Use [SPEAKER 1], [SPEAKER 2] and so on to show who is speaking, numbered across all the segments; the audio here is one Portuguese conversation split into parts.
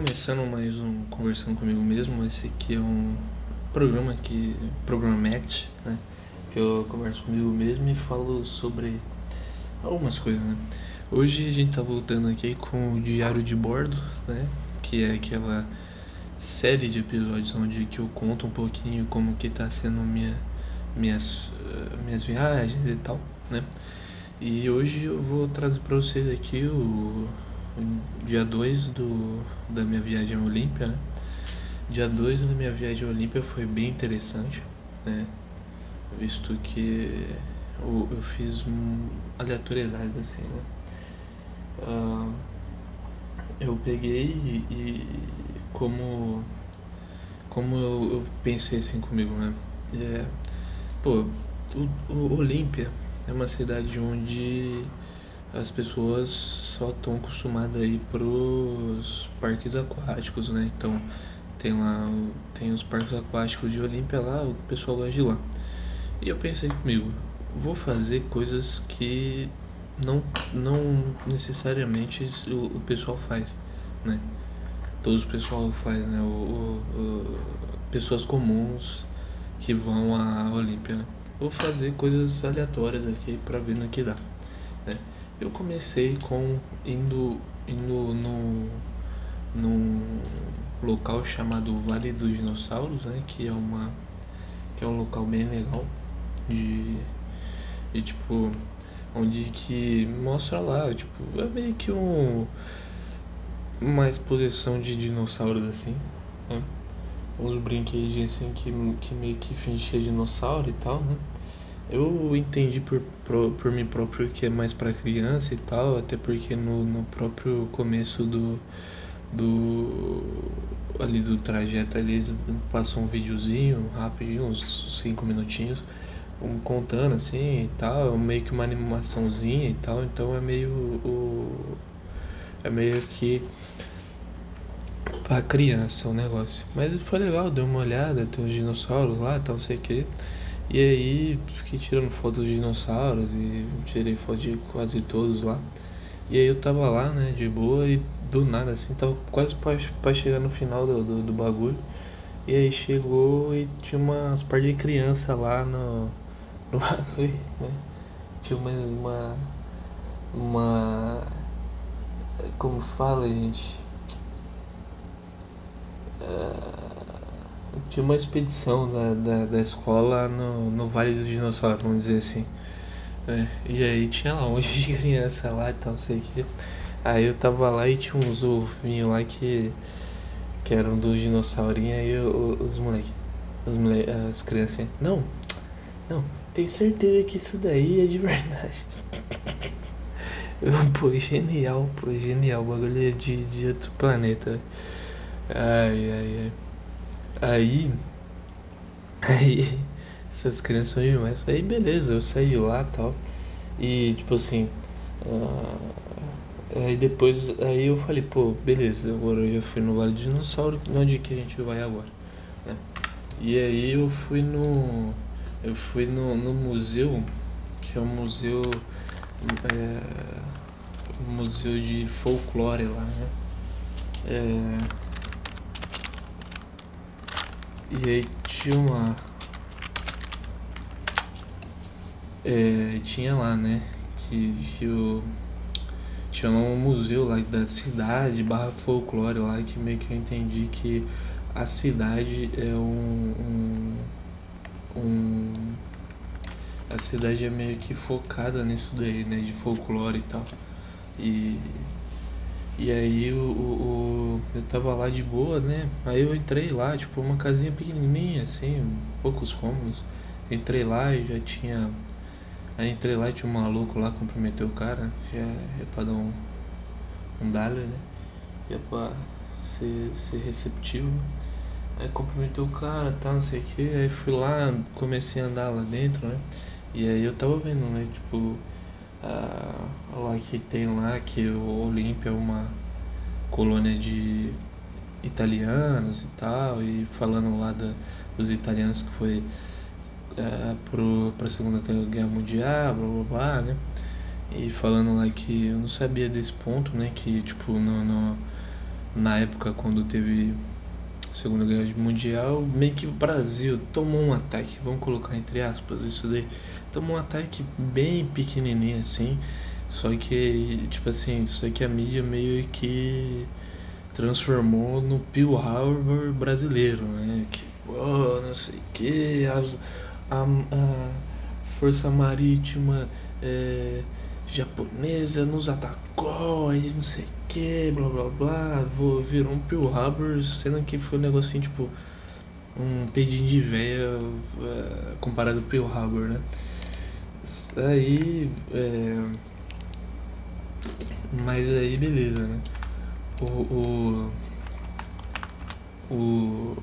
[SPEAKER 1] começando mais um Conversando Comigo Mesmo. Esse aqui é um programa que. Programete, né? Que eu converso comigo mesmo e falo sobre algumas coisas, né? Hoje a gente tá voltando aqui com o Diário de Bordo, né? Que é aquela série de episódios onde que eu conto um pouquinho como que tá sendo minha, minhas, minhas viagens e tal, né? E hoje eu vou trazer para vocês aqui o dia 2 do, da minha viagem à Olímpia, né? Dia 2 da minha viagem à Olímpia foi bem interessante, né? Visto que eu, eu fiz um, aleatoriedades assim, né? Uh, eu peguei e, e, como como eu, eu, pensei assim comigo, né? É, pô, o, o Olímpia é uma cidade onde as pessoas só estão acostumadas a ir pros parques aquáticos, né? Então tem lá tem os parques aquáticos de Olímpia lá, o pessoal gosta de lá. E eu pensei comigo, vou fazer coisas que não, não necessariamente o, o pessoal faz, né? Todos o pessoal faz, né? O, o, o pessoas comuns que vão à Olímpia, né? Vou fazer coisas aleatórias aqui para ver no que dá, né? Eu comecei com indo, indo no, num local chamado Vale dos Dinossauros, né? Que é uma que é um local bem legal de, tipo onde que mostra lá, tipo, é meio que um uma exposição de dinossauros assim, né? Uns brinquedos assim que, que meio que fingia dinossauro e tal, né? Eu entendi por, por, por mim próprio que é mais para criança e tal, até porque no, no próprio começo do, do ali do trajeto ali eles passam um videozinho rapidinho, uns 5 minutinhos, um, contando assim e tal, meio que uma animaçãozinha e tal, então é meio o é meio que pra criança o negócio. Mas foi legal, deu uma olhada, tem uns dinossauros lá, tal, sei que. E aí fiquei tirando fotos de dinossauros e tirei foto de quase todos lá. E aí eu tava lá, né, de boa e do nada assim, tava quase pra, pra chegar no final do, do, do, bagulho. E aí chegou e tinha umas par de criança lá no, no bagulho, né? Tinha uma, uma. Uma. Como fala, gente? Uh, tinha uma expedição da, da, da escola no, no Vale do Dinossauro, vamos dizer assim. É, e aí tinha lá um monte de criança lá e tal, sei o que. Aí eu tava lá e tinha uns ovinhos lá que, que eram dos dinossaurinhos, aí eu, os moleques, os moleque, as crianças, não, não, tenho certeza que isso daí é de verdade. Pô, genial, pô, genial, o bagulho é de, de outro planeta. Ai, ai, ai. Aí. Aí. Essas crianças são demais. Aí beleza, eu saí lá e tal. E tipo assim. Uh, aí depois. Aí eu falei, pô, beleza, agora eu já fui no Vale do Dinossauro. Onde que a gente vai agora? Né? E aí eu fui no. Eu fui no, no museu, que é um museu. É, um museu de folclore lá, né? É, e aí tinha uma. É, tinha lá, né? Que, o. Tinha um museu lá da cidade, barra folclore lá, que meio que eu entendi que a cidade é um, um, um a cidade é meio que focada nisso daí, né? De folclore e tal. E e aí o, o, eu tava lá de boa, né? Aí eu entrei lá, tipo, uma casinha pequenininha, assim, poucos cômodos. Entrei lá e já tinha. Aí entrei lá e tinha um maluco lá, cumprimentei o cara, já é pra dar um, um dale, né? Já é pra ser, ser receptivo. Aí cumprimentei o cara, tá, não sei o que. Aí fui lá, comecei a andar lá dentro, né? E aí eu tava vendo, né? Tipo, ah, lá que tem lá que o Olímpia é uma colônia de italianos e tal, e falando lá da, dos italianos que foi é, para a Segunda Guerra Mundial, blá blá blá, né? E falando lá que eu não sabia desse ponto, né? Que tipo no, no, na época quando teve Segunda Guerra Mundial, meio que o Brasil tomou um ataque, vamos colocar entre aspas isso daí, tomou um ataque bem pequenininho assim, só que, tipo assim, só que a mídia meio que transformou no Pearl Harbor brasileiro, né? Que, pô, não sei o que, a, a Força Marítima é, japonesa nos atacou, aí não sei o que, blá blá blá, vou, virou um Pearl Harbor, sendo que foi um negocinho tipo um pedinho de véia é, comparado ao Pearl Harbor, né? Aí. É, mas aí beleza, né? O. O. o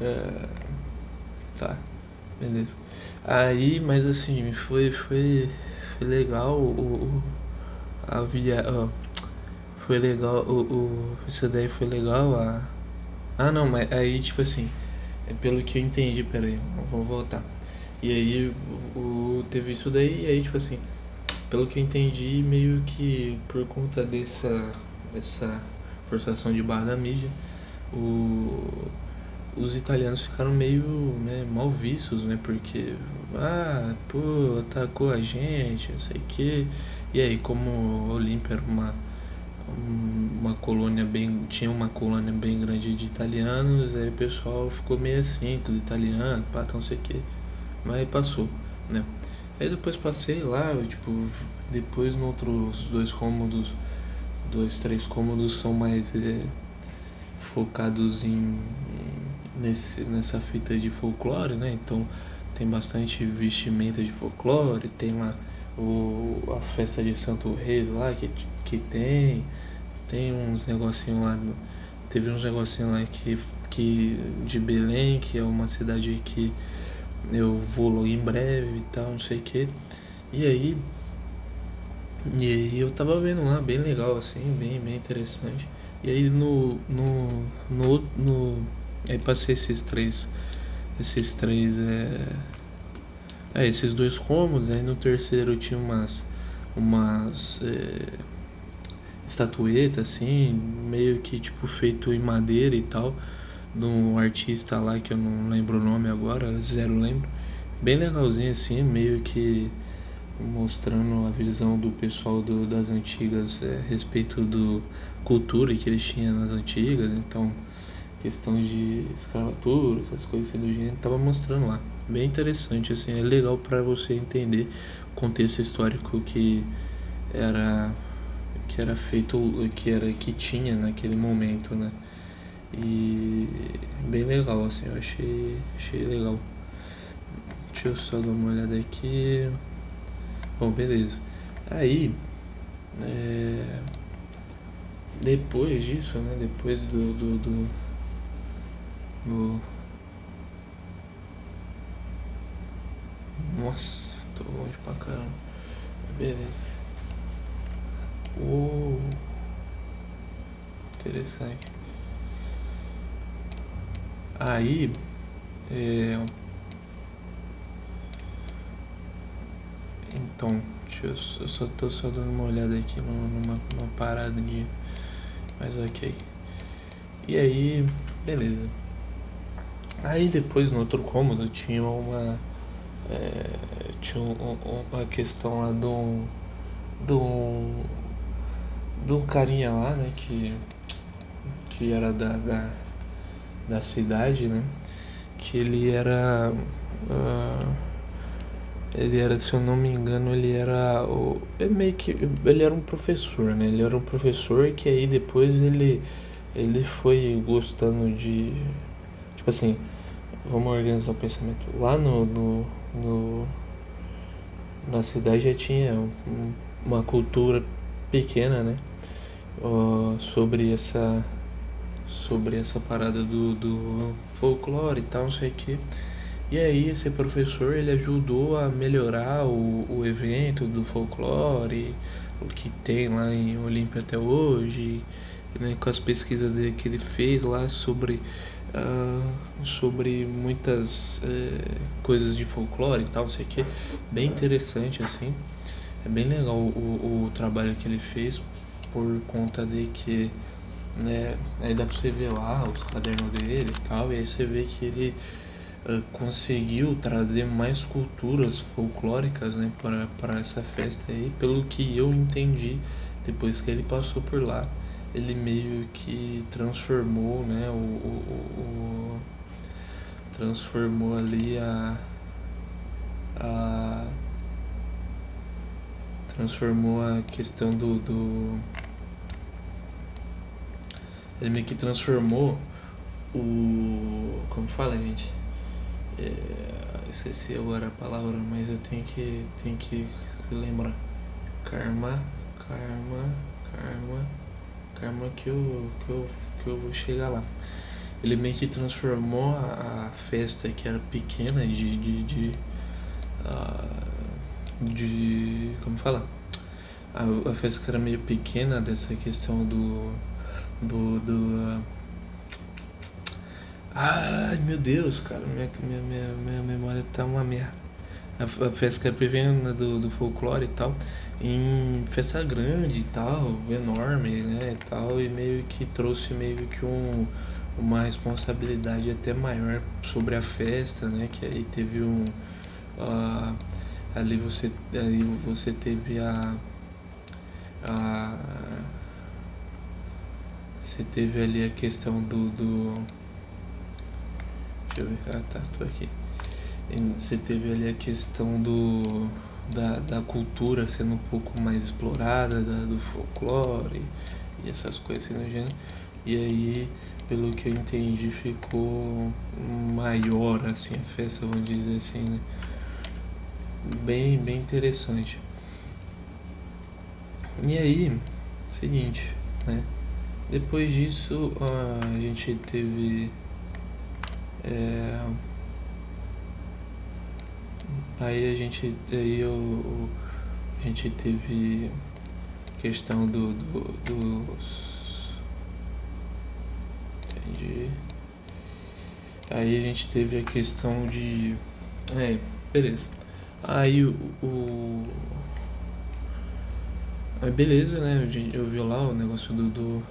[SPEAKER 1] é, tá, beleza. Aí, mas assim, foi, foi, foi legal o, a via, ó, foi legal o, o, isso daí foi legal a, ah não, mas aí tipo assim, é pelo que eu entendi, peraí, vamos voltar. E aí o, teve isso daí, e aí tipo assim, pelo que eu entendi, meio que por conta dessa, dessa forçação de barra da mídia, o, os italianos ficaram meio né, mal vistos, né? Porque, ah, pô, atacou a gente, não sei o quê. E aí, como Olímpia era uma, uma colônia bem. tinha uma colônia bem grande de italianos, aí o pessoal ficou meio assim com os italianos, pá, não sei o quê. Mas passou, né? Aí depois passei lá, eu, tipo, depois no outros dois cômodos, dois, três cômodos são mais é, focados em, nesse, nessa fita de folclore, né? Então tem bastante vestimenta de folclore, tem lá o, a festa de Santo Reis lá que, que tem, tem uns negocinhos lá, teve uns negocinhos lá que, que de Belém, que é uma cidade que eu vou em breve e tal, não sei o que. E aí, e aí eu tava vendo lá, bem legal assim, bem, bem interessante. E aí no, no, no, no aí passei esses três, esses três, é, é esses dois cômodos, aí no terceiro tinha umas, umas é, estatuetas assim, meio que tipo feito em madeira e tal de um artista lá que eu não lembro o nome agora, zero lembro. Bem legalzinho assim, meio que mostrando a visão do pessoal do, das antigas é, respeito do cultura que eles tinham nas antigas, então questão de escravatura, essas coisas assim do gênero, tava mostrando lá. Bem interessante assim, é legal para você entender o contexto histórico que era que era feito, que era que tinha naquele momento, né? E bem legal, assim, eu achei, achei legal. Deixa eu só dar uma olhada aqui. Bom, beleza. Aí, é, depois disso, né, depois do, do, do, do Nossa, tô longe pra caramba. Beleza. Oh, interessante. Aí, é... então, eu só, eu só tô só dando uma olhada aqui numa, numa parada de. Mas ok. E aí, beleza. Aí depois no outro cômodo tinha uma. É, tinha um, uma questão lá de um. De um. De um carinha lá, né? Que. Que era da, da da cidade, né? Que ele era. Uh, ele era, se eu não me engano, ele era. O, ele meio que. Ele era um professor, né? Ele era um professor que aí depois ele. Ele foi gostando de. Tipo assim, vamos organizar o pensamento. Lá no. no, no na cidade já tinha um, uma cultura pequena, né? Uh, sobre essa sobre essa parada do, do folclore e tal, não sei o que. E aí esse professor ele ajudou a melhorar o, o evento do folclore, o que tem lá em Olímpia até hoje, né, com as pesquisas que ele fez lá sobre, uh, sobre muitas uh, coisas de folclore e tal, não sei o que. Bem interessante assim. É bem legal o, o, trabalho que ele fez por conta de que né, aí dá pra você ver lá os cadernos dele e tal, e aí você vê que ele uh, conseguiu trazer mais culturas folclóricas né, para essa festa aí, pelo que eu entendi depois que ele passou por lá. Ele meio que transformou, né, o, o, o transformou ali a, a transformou a questão do, do ele meio que transformou o como fala gente? É, esqueci agora a palavra mas eu tenho que tenho que lembrar. Karma karma karma karma que eu que eu que eu vou chegar lá. Ele meio que transformou a, a festa que era pequena de de, de, uh, de como fala? A, a festa que era meio pequena dessa questão do do, do uh... ai meu Deus cara minha, minha, minha, minha memória tá uma merda a, a festa era pequena do, do folclore e tal em festa grande e tal enorme né e tal e meio que trouxe meio que um uma responsabilidade até maior sobre a festa, né? Que aí teve um uh, ali você ali você teve a, a você teve ali a questão do, do deixa eu ver ah tá tô aqui você teve ali a questão do da, da cultura sendo um pouco mais explorada da, do folclore e essas coisas assim no gênero e aí pelo que eu entendi, ficou maior assim a festa, vamos dizer assim, né? Bem, bem interessante. E aí, seguinte, né? Depois disso a gente teve é, aí a gente aí eu, a gente teve questão do, do dos Entendi. Aí a gente teve a questão de. É, beleza. Aí o. o... Aí beleza, né? Eu, eu vi lá o negócio do, do,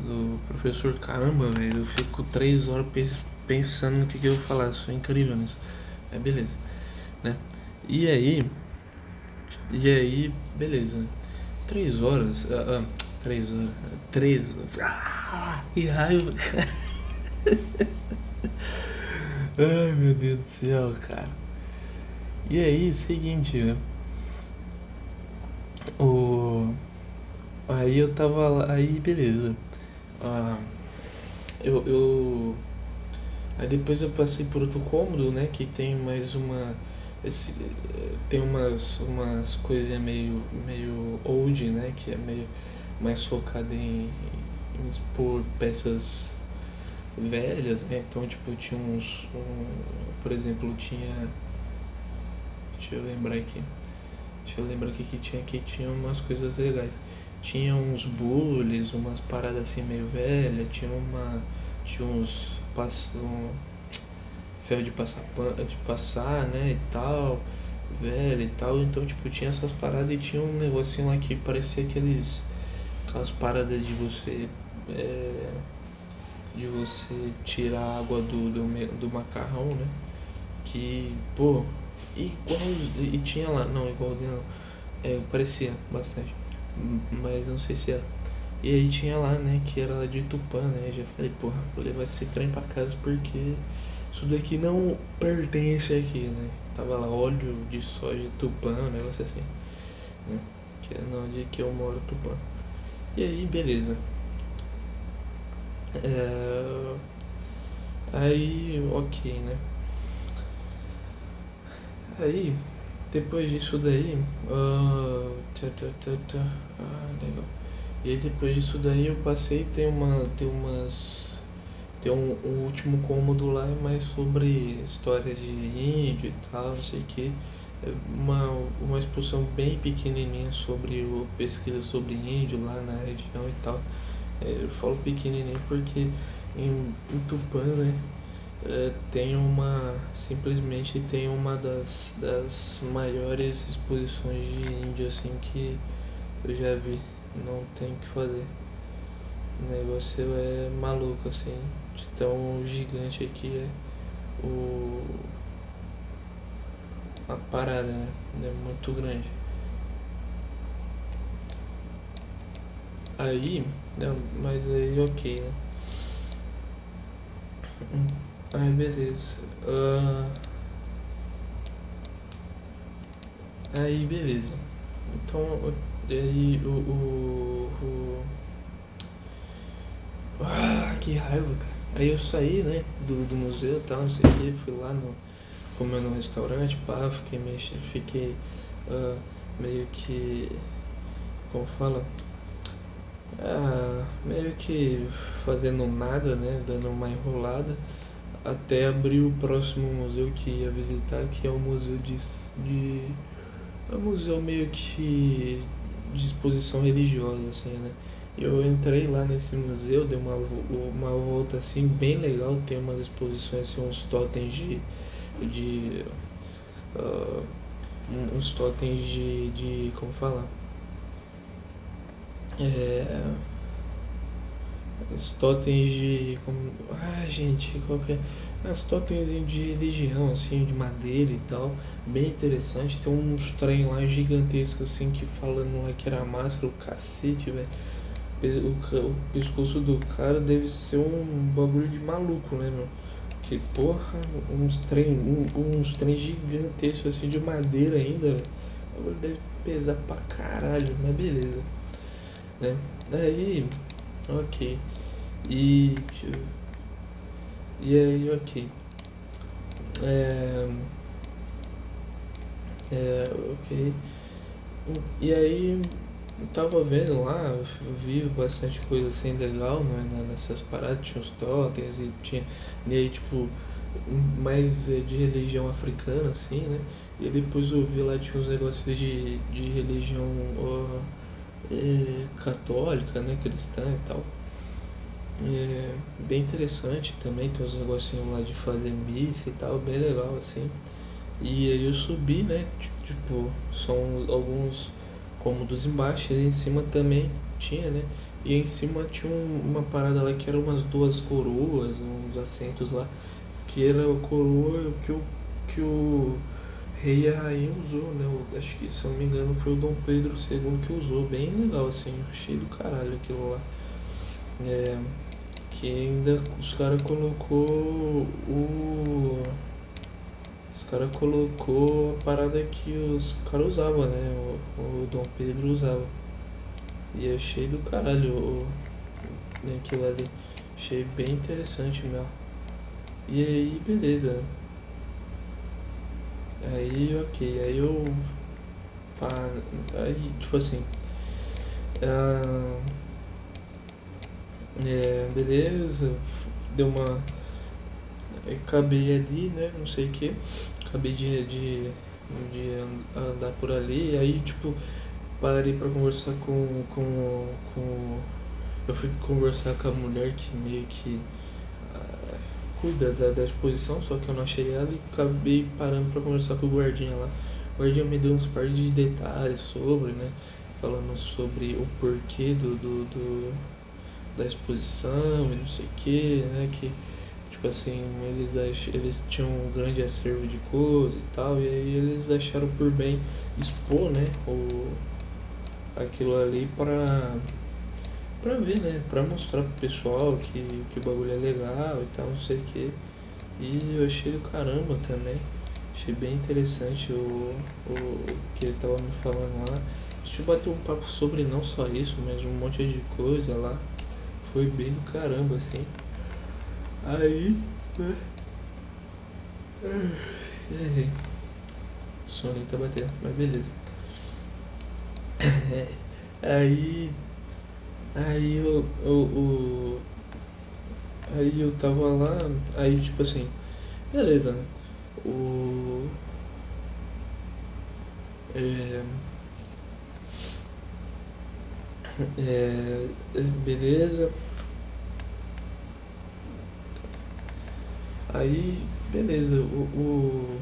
[SPEAKER 1] do professor. Caramba, velho. Eu fico três horas pensando no que, que eu vou falar. Isso é incrível nisso. É beleza. Né? E aí. E aí, beleza. Três horas. Ah, ah, Três horas. Três. Ah, que raiva, cara. Ai, meu Deus do céu, cara. E aí, seguinte, né? O... Aí eu tava lá, aí beleza. Ah, eu, eu. Aí depois eu passei por outro cômodo, né? Que tem mais uma. Esse, tem umas, umas coisinhas meio, meio old, né? Que é meio mais focada em, em expor peças velhas, né? Então, tipo, tinha uns. Um, por exemplo, tinha. Deixa eu lembrar aqui. Deixa eu lembrar aqui que tinha aqui, tinha umas coisas legais. Tinha uns bullies, umas paradas assim meio velhas, tinha uma. Tinha uns. Um, ferro de passar, de passar, né? E tal. Velho e tal. Então, tipo, tinha essas paradas e tinha um negocinho lá que parecia aqueles aquelas paradas de você é, de você tirar a água do, do, do macarrão, né? Que, pô, igual. E tinha lá, não, igualzinho não. É, parecia bastante. Mas não sei se é. E aí tinha lá, né, que era de Tupã, né? Já falei, porra, vou levar esse trem pra casa porque isso daqui não pertence aqui, né? Tava lá óleo de soja Tupã, um negócio assim, né? Que é onde que eu moro, Tupã. E aí, beleza. É... Aí, ok, né? Aí, depois disso daí. Uh... Ah, legal. E aí, depois disso daí, eu passei. Tem, uma, tem umas. Tem um, um último cômodo lá, mais sobre histórias de índio e tal, não sei o que uma, uma exposição bem pequenininha sobre o pesquisa sobre índio lá na região e tal. É, eu falo pequenininho porque em, em Tupã, né, é, tem uma, simplesmente tem uma das, das maiores exposições de índio assim que eu já vi, Não tem o que fazer. O negócio é maluco, assim. De tão gigante aqui é o. A parada, né? É muito grande. Aí, não, mas aí ok, né? Ai, beleza. Uh... Aí, beleza. Então, aí o, o... Ah, que raiva, cara. Aí eu saí, né, do, do museu e tal, não sei o que, fui lá no. comer no restaurante, pá, fiquei meio. fiquei uh, meio que. como fala? Ah, meio que fazendo nada, né? Dando uma enrolada até abrir o próximo museu que ia visitar, que é o museu de, de é um museu meio que de exposição religiosa, assim, né? Eu entrei lá nesse museu, dei uma, uma volta assim bem legal, tem umas exposições, assim, uns totens de. de uh, uns totens de, de. como fala? É, os totens de. Como, ah, gente, qualquer. É? As totens de religião, assim, de madeira e tal. Bem interessante. Tem uns trem lá gigantescos, assim, que falando lá que era máscara, o cacete, velho. O, o pescoço do cara deve ser um bagulho de maluco, né, meu? Que porra, uns trem, um, uns trem gigantescos assim de madeira ainda, O bagulho deve pesar pra caralho, mas beleza. Né? Daí, ok. E. E aí, ok. É, é, ok. E aí, eu tava vendo lá, eu vi bastante coisa assim legal né, nessas paradas, tinha os totens e tinha. E aí, tipo, mais é, de religião africana, assim, né? E depois eu vi lá, tinha uns negócios de, de religião ó, é, católica, né? Cristã e tal. É bem interessante também, tem uns negocinhos lá de fazer missa e tal, bem legal assim. E aí eu subi, né? Tipo, são alguns cômodos embaixo, e em cima também tinha, né? E em cima tinha uma parada lá que era umas duas coroas, uns assentos lá, que era a coroa que o, que o rei e a rainha usou, né? Eu acho que, se eu não me engano, foi o Dom Pedro II que usou. Bem legal, assim, achei do caralho aquilo lá. É, que ainda os caras colocou o. Os caras colocou a parada que os caras usavam, né? O, o Dom Pedro usava. E achei do caralho o, aquilo ali. Achei bem interessante mesmo. E aí, beleza. Aí, ok. Aí eu. Pá, aí, tipo assim. Uh, é, beleza, deu uma. Acabei ali, né? Não sei o que. Acabei de, de, de andar por ali. E aí, tipo, parei pra conversar com, com, com. Eu fui conversar com a mulher que meio que uh, cuida da, da exposição, só que eu não achei ela e acabei parando pra conversar com o guardinha lá. O guardinha me deu uns par de detalhes sobre, né? Falando sobre o porquê do, do, do da exposição e não sei o que, né? Que tipo assim, eles, eles tinham um grande acervo de coisas e tal, e aí eles acharam por bem expor, né, o, aquilo ali para pra ver, né, pra mostrar pro pessoal que, que o bagulho é legal e tal, não sei o que. E eu achei do caramba também. Achei bem interessante o, o que ele tava me falando lá. A gente bateu um papo sobre não só isso, mas um monte de coisa lá foi bem do caramba, assim. Aí, né? É, soninho tá batendo, mas beleza. É, aí, aí eu, eu, eu, aí eu tava lá, aí tipo assim, beleza, né? O, é, é, beleza. Aí, beleza, o, o,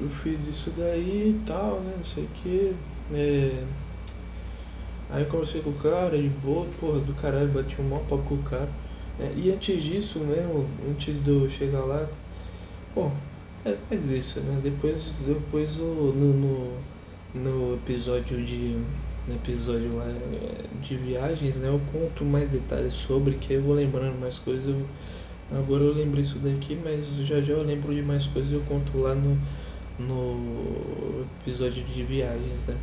[SPEAKER 1] eu fiz isso daí e tal, né? Não sei o que. É, Aí eu conversei com o cara, de boa, porra, do caralho, bati um maior papo com o cara. É, e antes disso, né, antes de eu chegar lá, bom, é mais isso, né? Depois, depois no, no, no episódio de. No episódio lá de viagens, né? Eu conto mais detalhes sobre, que eu vou lembrando mais coisas. Eu, agora eu lembro isso daqui, mas já já eu lembro de mais coisas eu conto lá no, no episódio de viagens, né?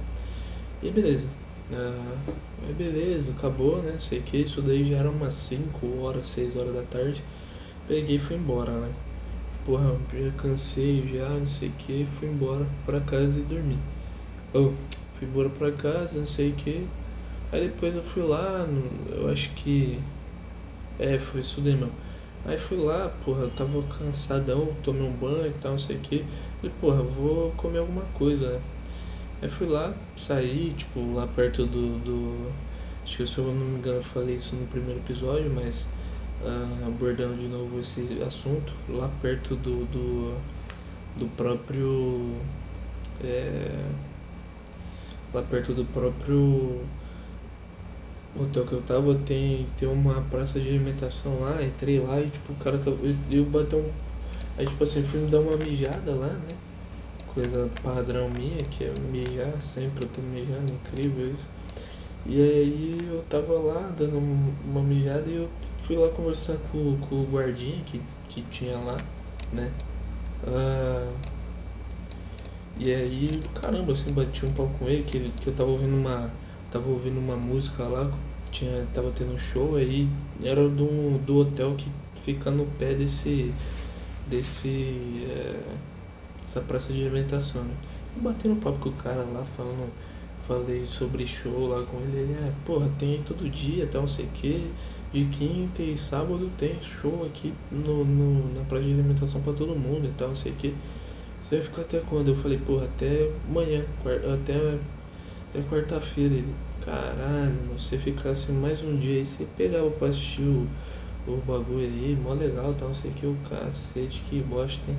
[SPEAKER 1] E beleza. Uh, beleza, acabou, né? Sei que isso daí já era umas 5 horas, 6 horas da tarde. Peguei e fui embora, né? Porra, já cansei já, não sei o que, fui embora pra casa e dormi. Oh, fui embora pra casa, não sei o que. Aí depois eu fui lá, eu acho que. É, foi isso daí mesmo. Aí fui lá, porra, eu tava cansadão, tomei um banho e tal, não sei o que. Falei, porra, vou comer alguma coisa, né? Aí fui lá, saí, tipo, lá perto do. do acho que se eu não me engano eu falei isso no primeiro episódio, mas uh, abordando de novo esse assunto, lá perto do. do, do próprio. É, lá perto do próprio hotel que eu tava tem, tem uma praça de alimentação lá, entrei lá e tipo o cara tava. Eu, eu bateu um. Aí tipo assim, fui me dar uma mijada lá, né? coisa padrão minha, que é mijar, sempre eu tô mijando, incrível isso. E aí eu tava lá dando uma mijada e eu fui lá conversar com, com o guardinha que, que tinha lá, né? Ah, e aí, caramba, assim, bati um pau com ele, que, que eu tava ouvindo uma. Tava ouvindo uma música lá, tinha, tava tendo um show aí, era do, do hotel que fica no pé desse. desse. É, essa praça de alimentação, né? batendo papo com o cara lá, falando, falei sobre show lá com ele, ele, é, porra, tem todo dia, tal, não sei o que, de quinta e sábado tem show aqui no, no, na praça de alimentação pra todo mundo e tal, não sei o que. Você vai ficar até quando? Eu falei, porra, até amanhã, até, até quarta-feira. Ele, caralho, você ficasse mais um dia aí, você pegava pra assistir o, o bagulho aí, mó legal, tal, não sei o que, o cacete, que bosta, hein?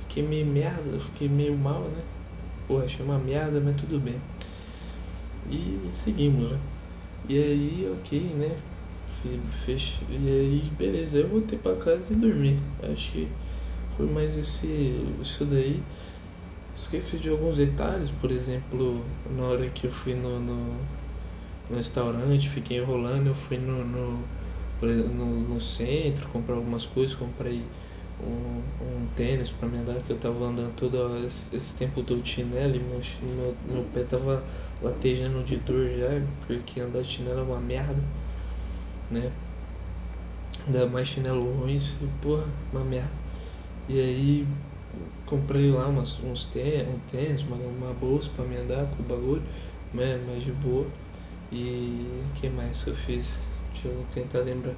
[SPEAKER 1] Fiquei meio merda, fiquei meio mal, né? Porra, achei uma merda, mas tudo bem. E seguimos, né? E aí, ok, né? Fech... E aí, beleza, eu voltei pra casa e dormi. Acho que foi mais esse, isso daí. Esqueci de alguns detalhes, por exemplo, na hora que eu fui no, no, no restaurante, fiquei enrolando, eu fui no, no, no, no centro comprar algumas coisas, comprei um, um tênis para me andar, que eu tava andando todo esse, esse tempo do chinelo e meu, meu, pé tava latejando de dor já, porque andar de chinelo é uma merda, né? Ainda mais chinelo ruim, e, porra, uma merda. E aí comprei lá umas, uns tênis, um tênis, uma, uma bolsa para me andar com o bagulho, né? mais de boa. E o que mais que eu fiz? Deixa eu tentar lembrar.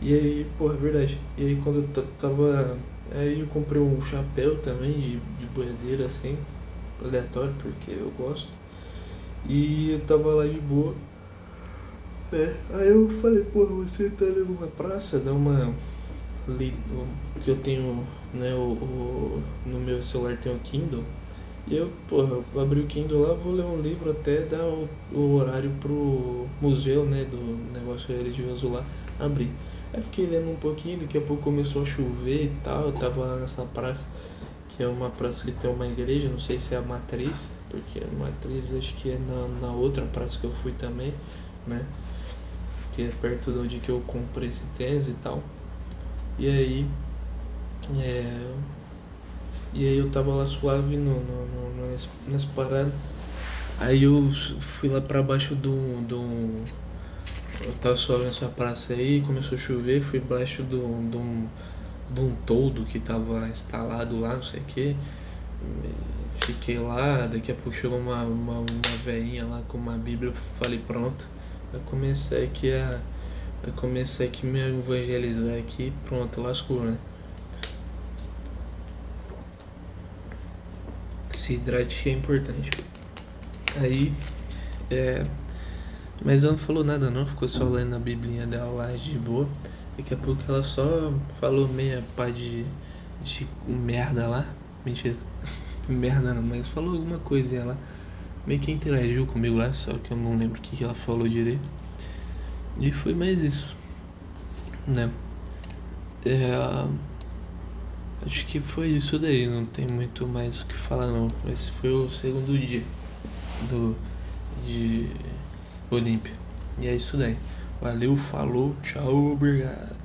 [SPEAKER 1] E aí, porra, é verdade. E aí quando eu tava. Aí eu comprei um chapéu também de, de boiadeira assim, aleatório, porque eu gosto. E eu tava lá de boa. É, aí eu falei, porra, você tá ali numa praça, dá uma. Li, que eu tenho, né, o, o, no meu celular tem o Kindle. E eu, porra, eu abri o Kindle lá, vou ler um livro até dar o, o horário pro museu, né, do negócio religioso lá, abrir. Aí fiquei lendo um pouquinho, daqui a pouco começou a chover e tal. Eu tava lá nessa praça, que é uma praça que tem uma igreja, não sei se é a matriz, porque a matriz acho que é na, na outra praça que eu fui também, né? Que é perto de onde que eu comprei esse tênis e tal. E aí. É, e aí eu tava lá suave no, no, no, nessa, nessa. Aí eu fui lá pra baixo do, do eu tava suave nessa praça aí, começou a chover, fui embaixo de um, de um, toldo que tava instalado lá, não sei o que. Fiquei lá, daqui a pouco chegou uma, uma, uma veinha lá com uma bíblia, falei pronto. Eu comecei aqui a. Eu comecei aqui a me evangelizar aqui, pronto, lascou, né? Se hidrate que é importante. Aí, é, mas ela não falou nada não, ficou só lendo a biblinha dela lá de boa. Daqui a pouco ela só falou meia pá de, de merda lá. Mentira. merda não, mas falou alguma coisinha lá. meio que interagiu comigo lá, só que eu não lembro o que, que ela falou direito. E foi mais isso, né? É, acho que foi isso daí, não tem muito mais o que falar não. Esse foi o segundo dia do de Olímpia. E é isso daí. Valeu, falou, tchau, obrigado.